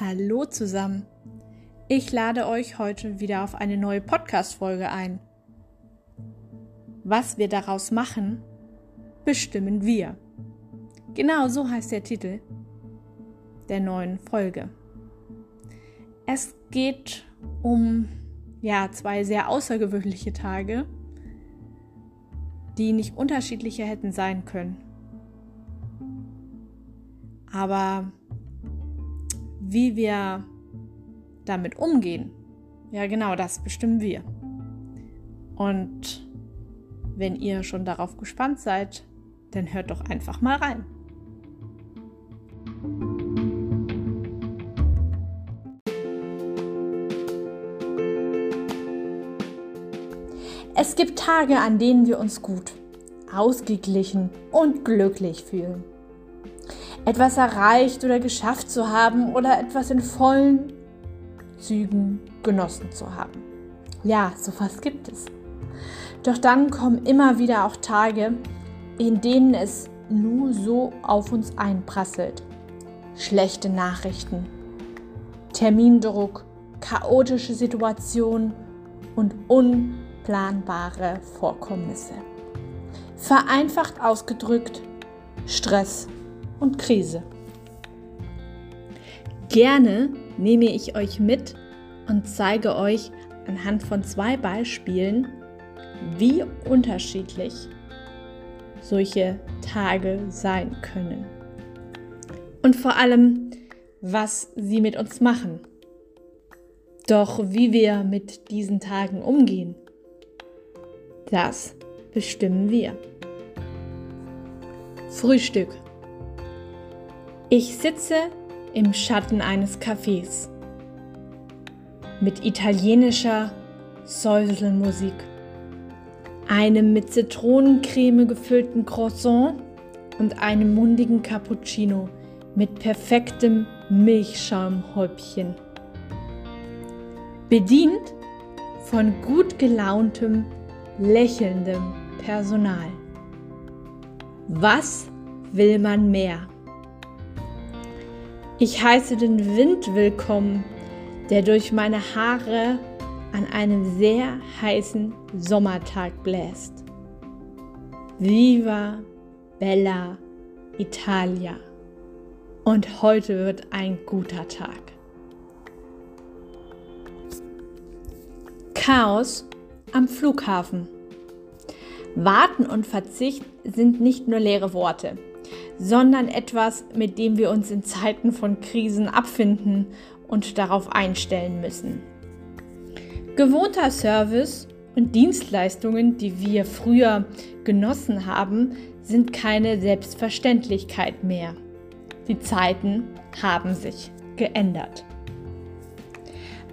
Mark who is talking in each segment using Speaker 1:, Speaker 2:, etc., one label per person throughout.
Speaker 1: Hallo zusammen. Ich lade euch heute wieder auf eine neue Podcast-Folge ein. Was wir daraus machen, bestimmen wir. Genau so heißt der Titel der neuen Folge. Es geht um ja, zwei sehr außergewöhnliche Tage, die nicht unterschiedlicher hätten sein können. Aber wie wir damit umgehen, ja genau, das bestimmen wir. Und wenn ihr schon darauf gespannt seid, dann hört doch einfach mal rein. Es gibt Tage, an denen wir uns gut, ausgeglichen und glücklich fühlen etwas erreicht oder geschafft zu haben oder etwas in vollen Zügen genossen zu haben. Ja, sowas gibt es. Doch dann kommen immer wieder auch Tage, in denen es nur so auf uns einprasselt. Schlechte Nachrichten, Termindruck, chaotische Situationen und unplanbare Vorkommnisse. Vereinfacht ausgedrückt, Stress und Krise. Gerne nehme ich euch mit und zeige euch anhand von zwei Beispielen, wie unterschiedlich solche Tage sein können. Und vor allem, was sie mit uns machen. Doch wie wir mit diesen Tagen umgehen, das bestimmen wir. Frühstück ich sitze im Schatten eines Cafés mit italienischer Säuselmusik, einem mit Zitronencreme gefüllten Croissant und einem mundigen Cappuccino mit perfektem Milchschaumhäubchen. Bedient von gut gelauntem, lächelndem Personal. Was will man mehr? Ich heiße den Wind willkommen, der durch meine Haare an einem sehr heißen Sommertag bläst. Viva Bella Italia. Und heute wird ein guter Tag. Chaos am Flughafen. Warten und Verzicht sind nicht nur leere Worte sondern etwas, mit dem wir uns in Zeiten von Krisen abfinden und darauf einstellen müssen. Gewohnter Service und Dienstleistungen, die wir früher genossen haben, sind keine Selbstverständlichkeit mehr. Die Zeiten haben sich geändert.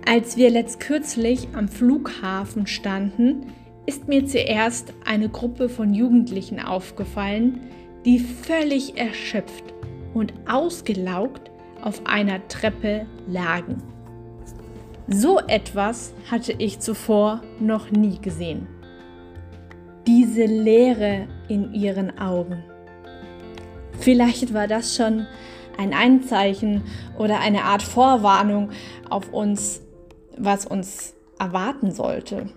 Speaker 1: Als wir letzt kürzlich am Flughafen standen, ist mir zuerst eine Gruppe von Jugendlichen aufgefallen, die völlig erschöpft und ausgelaugt auf einer Treppe lagen. So etwas hatte ich zuvor noch nie gesehen. Diese Leere in ihren Augen. Vielleicht war das schon ein Einzeichen oder eine Art Vorwarnung auf uns, was uns erwarten sollte.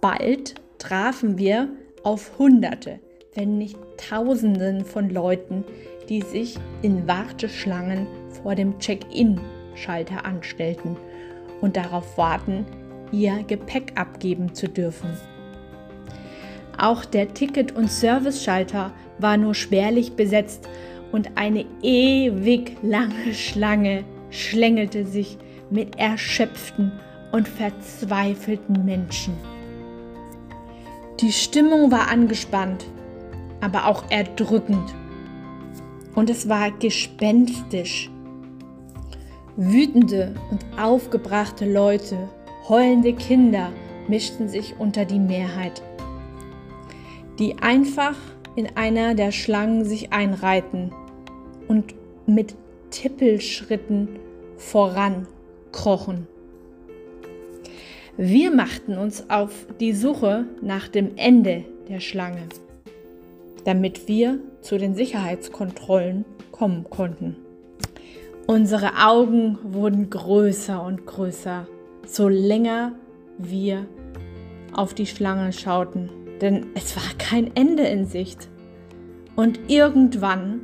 Speaker 1: Bald trafen wir auf Hunderte, wenn nicht Tausenden von Leuten, die sich in Warteschlangen vor dem Check-in-Schalter anstellten und darauf warten, ihr Gepäck abgeben zu dürfen. Auch der Ticket- und Service-Schalter war nur schwerlich besetzt und eine ewig lange Schlange schlängelte sich mit erschöpften und verzweifelten Menschen. Die Stimmung war angespannt aber auch erdrückend. Und es war gespenstisch. Wütende und aufgebrachte Leute, heulende Kinder mischten sich unter die Mehrheit, die einfach in einer der Schlangen sich einreihten und mit Tippelschritten vorankrochen. Wir machten uns auf die Suche nach dem Ende der Schlange. Damit wir zu den Sicherheitskontrollen kommen konnten. Unsere Augen wurden größer und größer, so länger wir auf die Schlange schauten, denn es war kein Ende in Sicht. Und irgendwann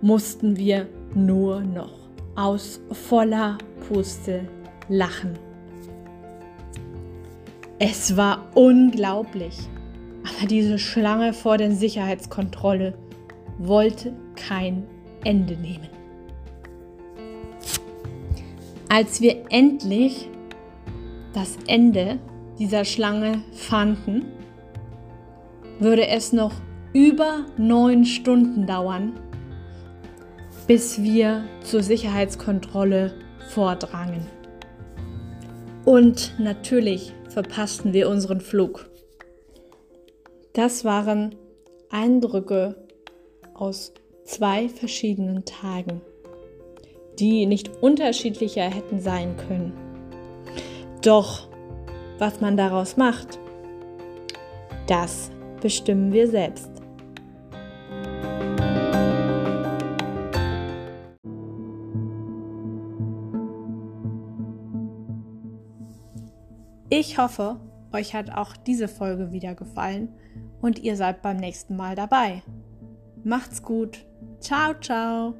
Speaker 1: mussten wir nur noch aus voller Puste lachen. Es war unglaublich, aber diese Schlange vor der Sicherheitskontrolle wollte kein Ende nehmen. Als wir endlich das Ende dieser Schlange fanden, würde es noch über neun Stunden dauern, bis wir zur Sicherheitskontrolle vordrangen. Und natürlich verpassten wir unseren Flug. Das waren Eindrücke aus zwei verschiedenen Tagen die nicht unterschiedlicher hätten sein können. Doch was man daraus macht, das bestimmen wir selbst. Ich hoffe, euch hat auch diese Folge wieder gefallen und ihr seid beim nächsten Mal dabei. Macht's gut. Ciao, ciao.